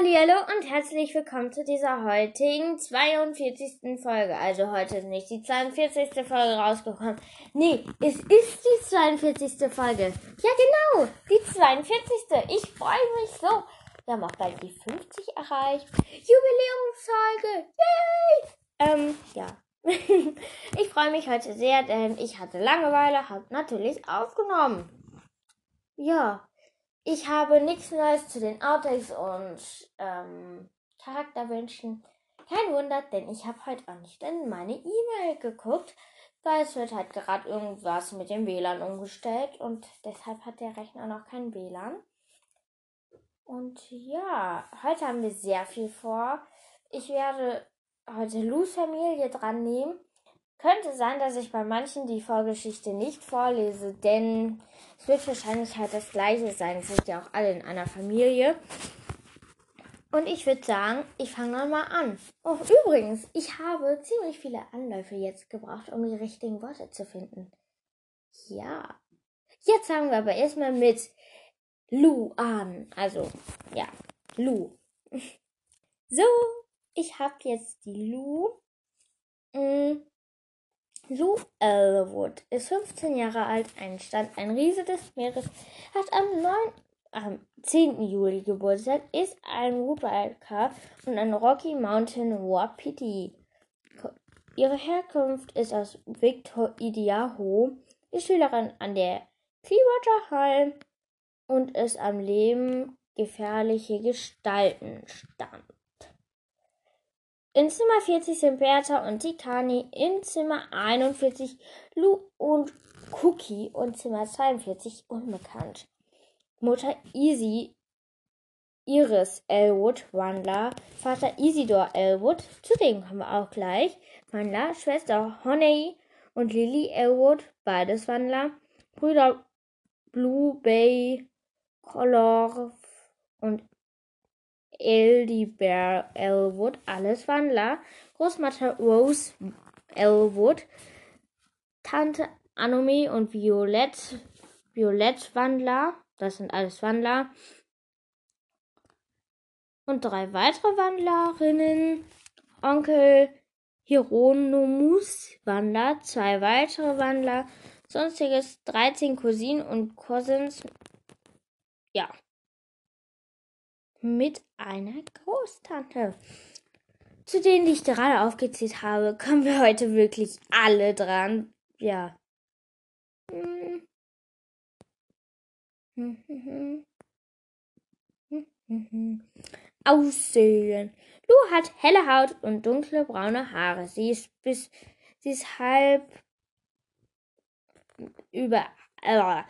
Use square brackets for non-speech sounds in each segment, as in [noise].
Hallo und herzlich willkommen zu dieser heutigen 42. Folge. Also heute ist nicht die 42. Folge rausgekommen. Nee, es ist die 42. Folge. Ja genau, die 42. Ich freue mich so. Wir haben auch bald die 50 erreicht. Jubiläumsfolge. Yay! Ähm, ja. [laughs] ich freue mich heute sehr, denn ich hatte Langeweile, habe natürlich aufgenommen. Ja, ich habe nichts Neues zu den Outtakes und ähm, Charakterwünschen. Kein Wunder, denn ich habe heute auch nicht in meine E-Mail geguckt, weil es wird halt gerade irgendwas mit dem WLAN umgestellt und deshalb hat der Rechner noch kein WLAN. Und ja, heute haben wir sehr viel vor. Ich werde heute Lus Familie dran nehmen. Könnte sein, dass ich bei manchen die Vorgeschichte nicht vorlese, denn es wird wahrscheinlich halt das gleiche sein. Es sind ja auch alle in einer Familie. Und ich würde sagen, ich fange dann mal an. Oh, übrigens, ich habe ziemlich viele Anläufe jetzt gebraucht, um die richtigen Worte zu finden. Ja. Jetzt fangen wir aber erstmal mit Lu an. Also, ja, Lu. [laughs] So, ich habe jetzt die Lu. Lou Elwood ist 15 Jahre alt, ein Stand, ein Riese des Meeres, hat am 9, am 10. Juli Geburtstag, ist ein Woodwalker und ein Rocky Mountain Wapiti. Ihre Herkunft ist aus Victor Idaho, ist Schülerin an der Clearwater High und ist am Leben gefährliche Gestalten stand. In Zimmer 40 sind Bertha und Tikani, in Zimmer 41 Lou und Cookie und Zimmer 42 unbekannt. Mutter Easy, Iris Elwood, Wandler, Vater Isidor Elwood, zu dem kommen wir auch gleich, Wandler, Schwester Honey und Lily Elwood, beides Wandler, Brüder Blue Bay, Color und Bear Elwood, alles Wandler, Großmutter Rose Elwood, Tante Anome und Violett, Violett Wandler, das sind alles Wandler. Und drei weitere Wandlerinnen, Onkel Hieronymus Wandler, zwei weitere Wandler, sonstiges 13 Cousinen und Cousins. Ja mit einer Großtante. Zu denen, die ich gerade aufgezählt habe, kommen wir heute wirklich alle dran. Ja. Aussehen. Lu hat helle Haut und dunkle braune Haare. Sie ist bis sie ist halb über äh,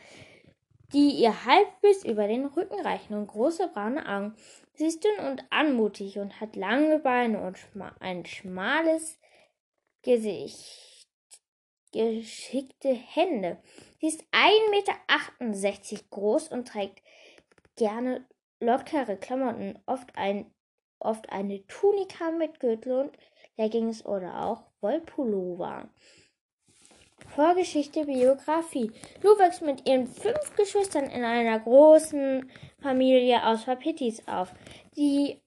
die ihr halb bis über den Rücken reichen und große braune Augen. Sie ist dünn und anmutig und hat lange Beine und ein schmales Gesicht, geschickte Hände. Sie ist 1,68 Meter groß und trägt gerne lockere Klamotten, oft, ein, oft eine Tunika mit Gürtel und Leggings oder auch Wollpullover. Vorgeschichte, Biografie. Lou wächst mit ihren fünf Geschwistern in einer großen Familie aus Papitis auf, die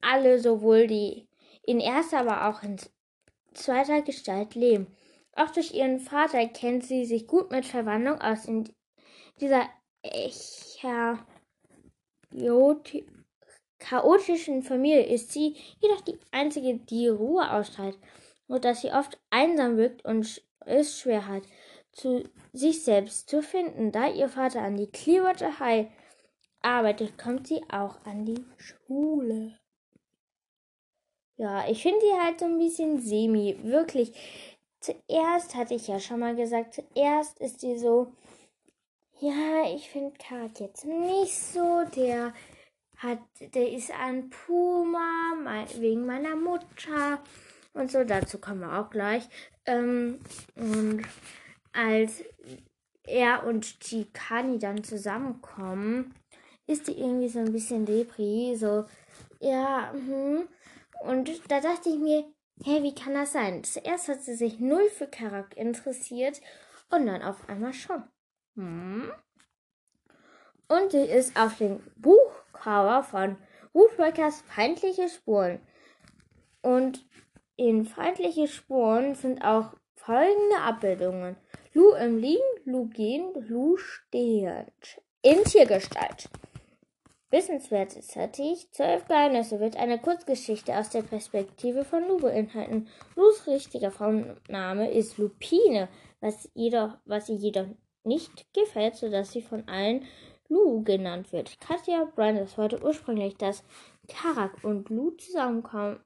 alle sowohl die in erster, aber auch in zweiter Gestalt leben. Auch durch ihren Vater kennt sie sich gut mit Verwandlung aus. In dieser chaotischen Familie ist sie jedoch die einzige, die Ruhe ausstrahlt, und dass sie oft einsam wirkt und es schwer hat, zu sich selbst zu finden. Da ihr Vater an die Clearwater High arbeitet, kommt sie auch an die Schule. Ja, ich finde die halt so ein bisschen semi. Wirklich. Zuerst hatte ich ja schon mal gesagt, zuerst ist die so, ja, ich finde Karat jetzt nicht so. Der hat, der ist ein Puma, wegen meiner Mutter und so. Dazu kommen wir auch gleich. Ähm, und als er und Chikani dann zusammenkommen, ist die irgendwie so ein bisschen Depri, so, ja, hm. Und da dachte ich mir, hey, wie kann das sein? Zuerst hat sie sich null für Karak interessiert und dann auf einmal schon. Hm. Und sie ist auf dem Buchcover von Woodworkers feindliche Spuren. Und in feindliche Spuren sind auch folgende Abbildungen. Lu im Liegen, Lu gehend, Lu stehend. In Tiergestalt. Wissenswertig, zwölf Geheimnisse wird eine Kurzgeschichte aus der Perspektive von Lu beinhalten. Lus richtiger Frauenname ist Lupine, was, jedoch, was ihr jedoch nicht gefällt, sodass sie von allen Lu genannt wird. Katja Brandes wollte ursprünglich, dass Karak und Lu zusammenkommen,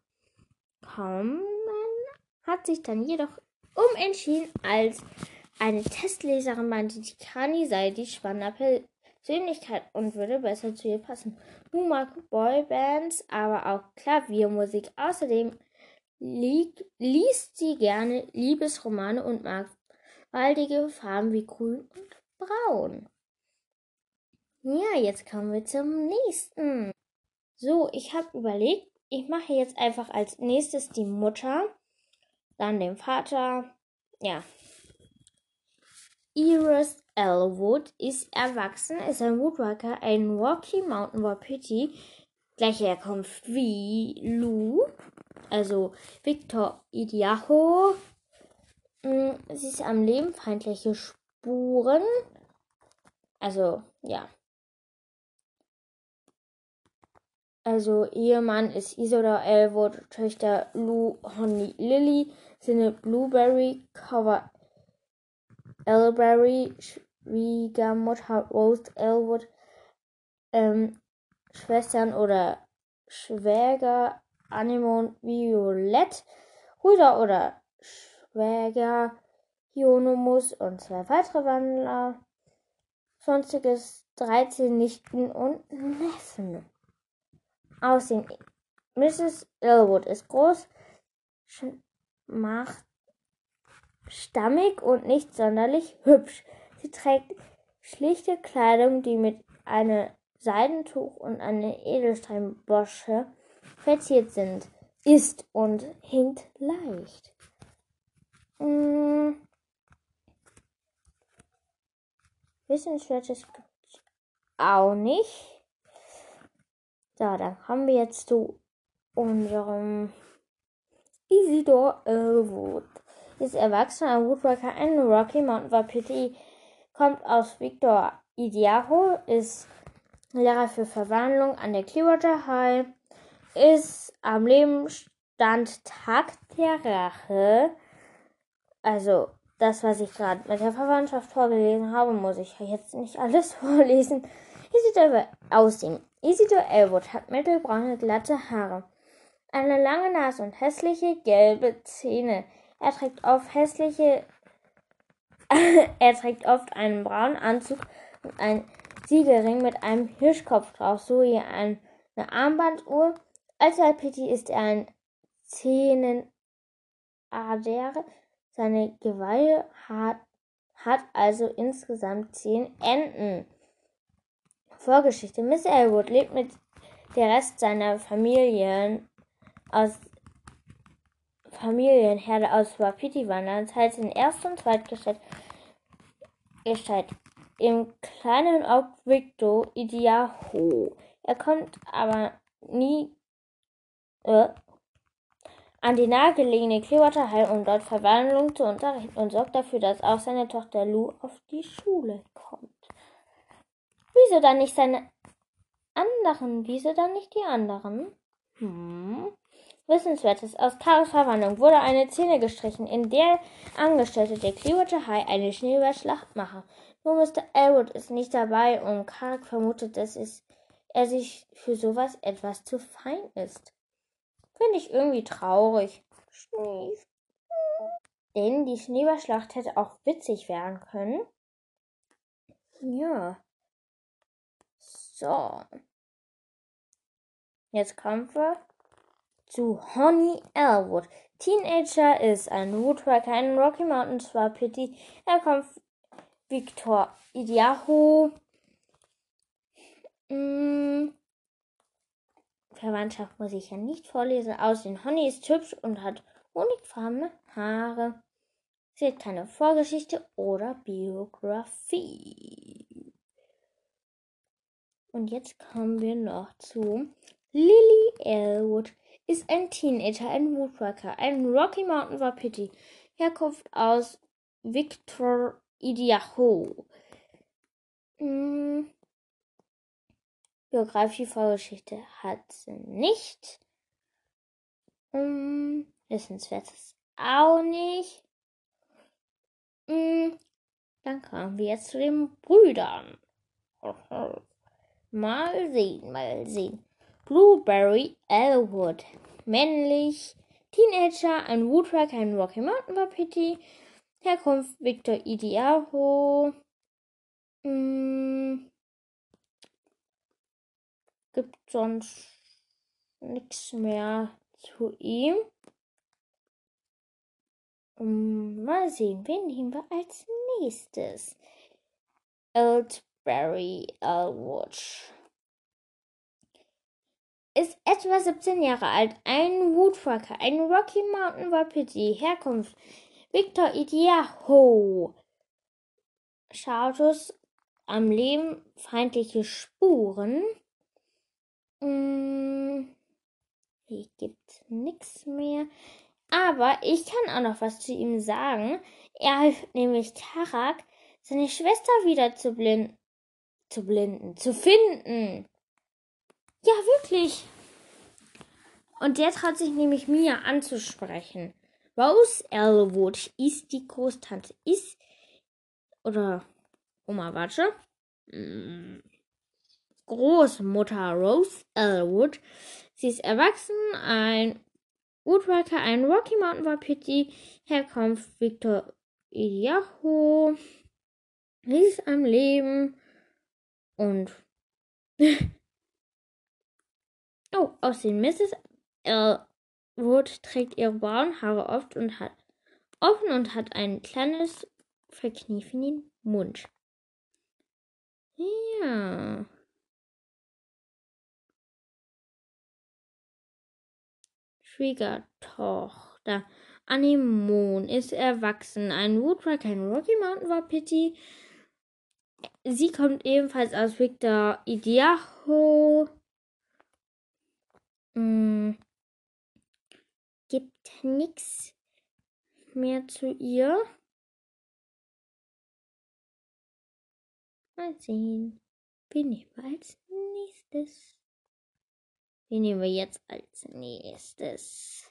hat sich dann jedoch umentschieden, als eine Testleserin meinte, die Kani sei die spannende Persönlichkeit und würde besser zu ihr passen. Lu mag Boybands, aber auch Klaviermusik. Außerdem liest sie gerne Liebesromane und mag waldige Farben wie grün und braun. Ja, jetzt kommen wir zum nächsten. So, ich habe überlegt, ich mache jetzt einfach als nächstes die Mutter, dann den Vater. Ja. Iris Elwood ist erwachsen, ist ein Woodworker, ein Rocky Mountain Wapiti, gleiche Herkunft wie Lou, also Victor Idiaho, Mm, sie ist am Leben feindliche Spuren. Also, ja. Also, Ehemann ist Isoda Elwood, Töchter Lou Honey Lily, Sinne Blueberry, Cover Elberry, Schwiegermutter Rose Elwood, ähm, Schwestern oder Schwäger Anemon Violett, Brüder oder Schwäger Hieronymus und zwei weitere Wandler, sonstiges 13 Nichten und Neffen. Aussehen. Mrs. Elwood ist groß, macht stammig und nicht sonderlich hübsch. Sie trägt schlichte Kleidung, die mit einem Seidentuch und einer Edelsteinbosche verziert sind, ist und hinkt leicht. Hm. Wissenswertes gibt's auch nicht. So, dann kommen wir jetzt zu unserem Isidor Elwood. Ist erwachsener Woodworker in Rocky Mountain Wapiti, kommt aus Victor Idiaho, ist Lehrer für Verwandlung an der Clearwater High, ist am Lebensstand Tag der Rache also das, was ich gerade mit der Verwandtschaft vorgelesen habe, muss ich jetzt nicht alles [laughs] vorlesen. Isidor aussehen. Isidor Elwood hat mittelbraune, glatte Haare, eine lange Nase und hässliche gelbe Zähne. Er trägt oft hässliche, [laughs] er trägt oft einen braunen Anzug und einen Siegelring mit einem Hirschkopf drauf sowie eine Armbanduhr. Als Alpiti ist er ein Zähnenader seine Geweihe hat, hat also insgesamt zehn Enden. Vorgeschichte. Miss Elwood lebt mit der Rest seiner Familien aus Familienherde aus Wapiti wandern, teils in Erst- und Zweitgestalt Gestalt, im kleinen Ort Victor Idiaho. Er kommt aber nie äh, an die nahegelegene Clearwater High, um dort Verwandlung zu unterrichten und sorgt dafür, dass auch seine Tochter Lou auf die Schule. Wieso dann nicht seine anderen? Wieso dann nicht die anderen? Hm. Wissenswertes. Aus Karos Verwandlung wurde eine Szene gestrichen, in der Angestellte der Clearwater High eine Schneeballschlacht machen. Nur Mr. Elwood ist nicht dabei und Karak vermutet, dass es, er sich für sowas etwas zu fein ist. Finde ich irgendwie traurig. Schnee. Denn die Schneeballschlacht hätte auch witzig werden können. Ja. So. Jetzt kommen wir zu Honey Elwood. Teenager ist ein Woodworker in Rocky Mountains war Pity. Er kommt Victor Idiaho. Mm, Verwandtschaft muss ich ja nicht vorlesen. Aussehen Honey ist hübsch und hat honigfarbene Haare. Sie hat keine Vorgeschichte oder Biografie. Und jetzt kommen wir noch zu Lily Elwood ist ein Teenager, ein Woodworker, ein Rocky Mountain Wapiti. Herkunft aus Victor Idaho. Hm. Biografie, Vorgeschichte hat sie nicht. Hm. Wissenswertes auch nicht. Hm. Dann kommen wir jetzt zu den Brüdern. [laughs] Mal sehen, mal sehen. Blueberry Elwood. Männlich. Teenager, ein Woodworker, ein Rocky Mountain Wapiti. Herkunft Victor Idiaho. Hm. Gibt sonst nichts mehr zu ihm. Um, mal sehen, wen nehmen wir als nächstes? Eldberry Elwood. Ist etwa 17 Jahre alt, ein Woodworker, ein Rocky Mountain Wapiti, Herkunft Victor Idiaho. Status am Leben feindliche Spuren. Hm, hier gibt nichts mehr. Aber ich kann auch noch was zu ihm sagen. Er hilft nämlich Tarak, seine Schwester wieder zu blinden. Zu blinden, zu finden. Ja, wirklich. Und der traut sich nämlich Mia anzusprechen. Rose Elwood ist die Großtante. Ist. Oder. Oma, warte. Großmutter Rose Elwood. Sie ist erwachsen, ein Woodworker, ein Rocky Mountain Wapiti, Herkunft Victor Idaho, ist am Leben und [laughs] oh, aussehen Mrs. Elwood trägt ihre braunen Haare oft und hat offen und hat ein kleines Verkniff in den Mund. Ja. Schwiegertochter. Anemon ist erwachsen. Ein Woodrucker, ein Rocky Mountain Wapiti. Sie kommt ebenfalls aus Victor Idiaho. Hm. Gibt nichts mehr zu ihr. Mal sehen. Wen nehmen wir als nächstes? Wen nehmen wir jetzt als nächstes?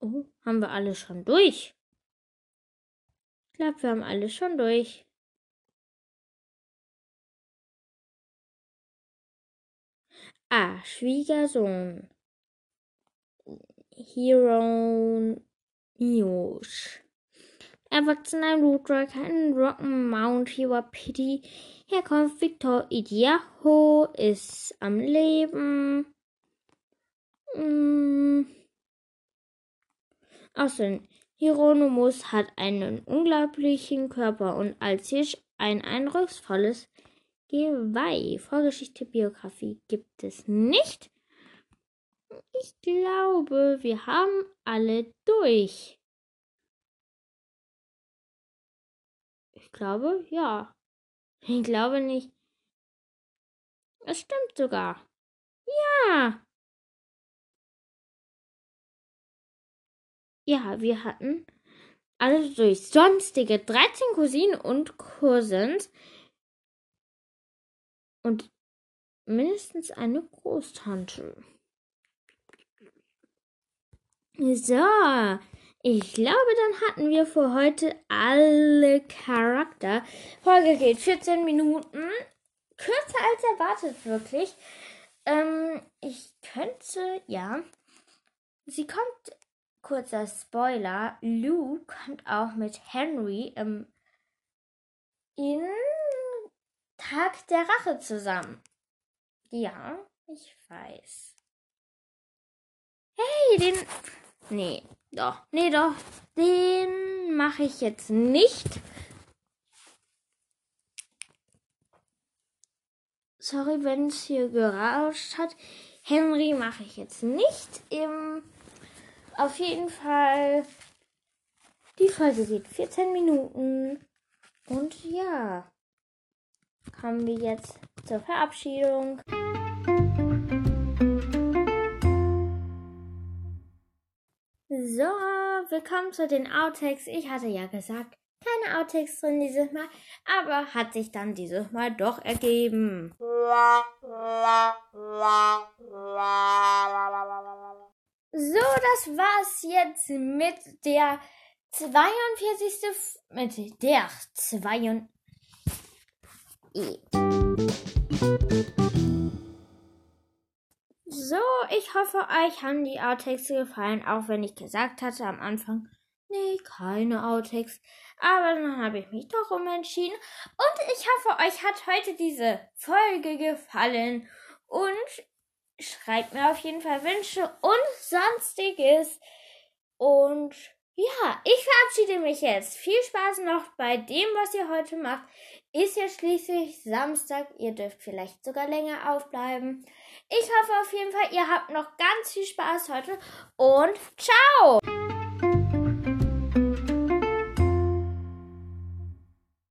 Oh, haben wir alle schon durch? Glaube, wir haben alle schon durch. Ah, Schwiegersohn. Hero News. Erwachsener Roadrunner, kein Rock'n'Mount, Wapiti. Herkunft Victor Idiaho ist am Leben. Hm. Außerdem, Hieronymus hat einen unglaublichen Körper und als Hirsch ein eindrucksvolles Geweih. Vorgeschichte, Biografie gibt es nicht. Ich glaube, wir haben alle durch. Ich glaube, ja. Ich glaube nicht. Es stimmt sogar. Ja. Ja, wir hatten alle durch sonstige 13 Cousinen und Cousins und mindestens eine Großtante. So, ich glaube, dann hatten wir für heute alle Charakter. Folge geht 14 Minuten. Kürzer als erwartet, wirklich. Ähm, ich könnte, ja. Sie kommt, kurzer Spoiler, Lou kommt auch mit Henry ähm, in Tag der Rache zusammen. Ja, ich weiß. Hey, den. Nee, doch. Nee, doch. Den mache ich jetzt nicht. Sorry, wenn es hier gerauscht hat. Henry mache ich jetzt nicht. Im, auf jeden Fall. Die Folge geht 14 Minuten. Und ja, kommen wir jetzt zur Verabschiedung. So, willkommen zu den Outtakes. Ich hatte ja gesagt, keine Outtakes drin dieses Mal, aber hat sich dann dieses Mal doch ergeben. So, das war's jetzt mit der 42. F mit der 42. So, ich hoffe, euch haben die Outtakes gefallen, auch wenn ich gesagt hatte am Anfang, nee, keine Outtakes. Aber dann habe ich mich doch umentschieden. Und ich hoffe, euch hat heute diese Folge gefallen. Und schreibt mir auf jeden Fall Wünsche und sonstiges. Und ja, ich verabschiede mich jetzt. Viel Spaß noch bei dem, was ihr heute macht. Ist ja schließlich Samstag. Ihr dürft vielleicht sogar länger aufbleiben. Ich hoffe auf jeden Fall, ihr habt noch ganz viel Spaß heute und ciao!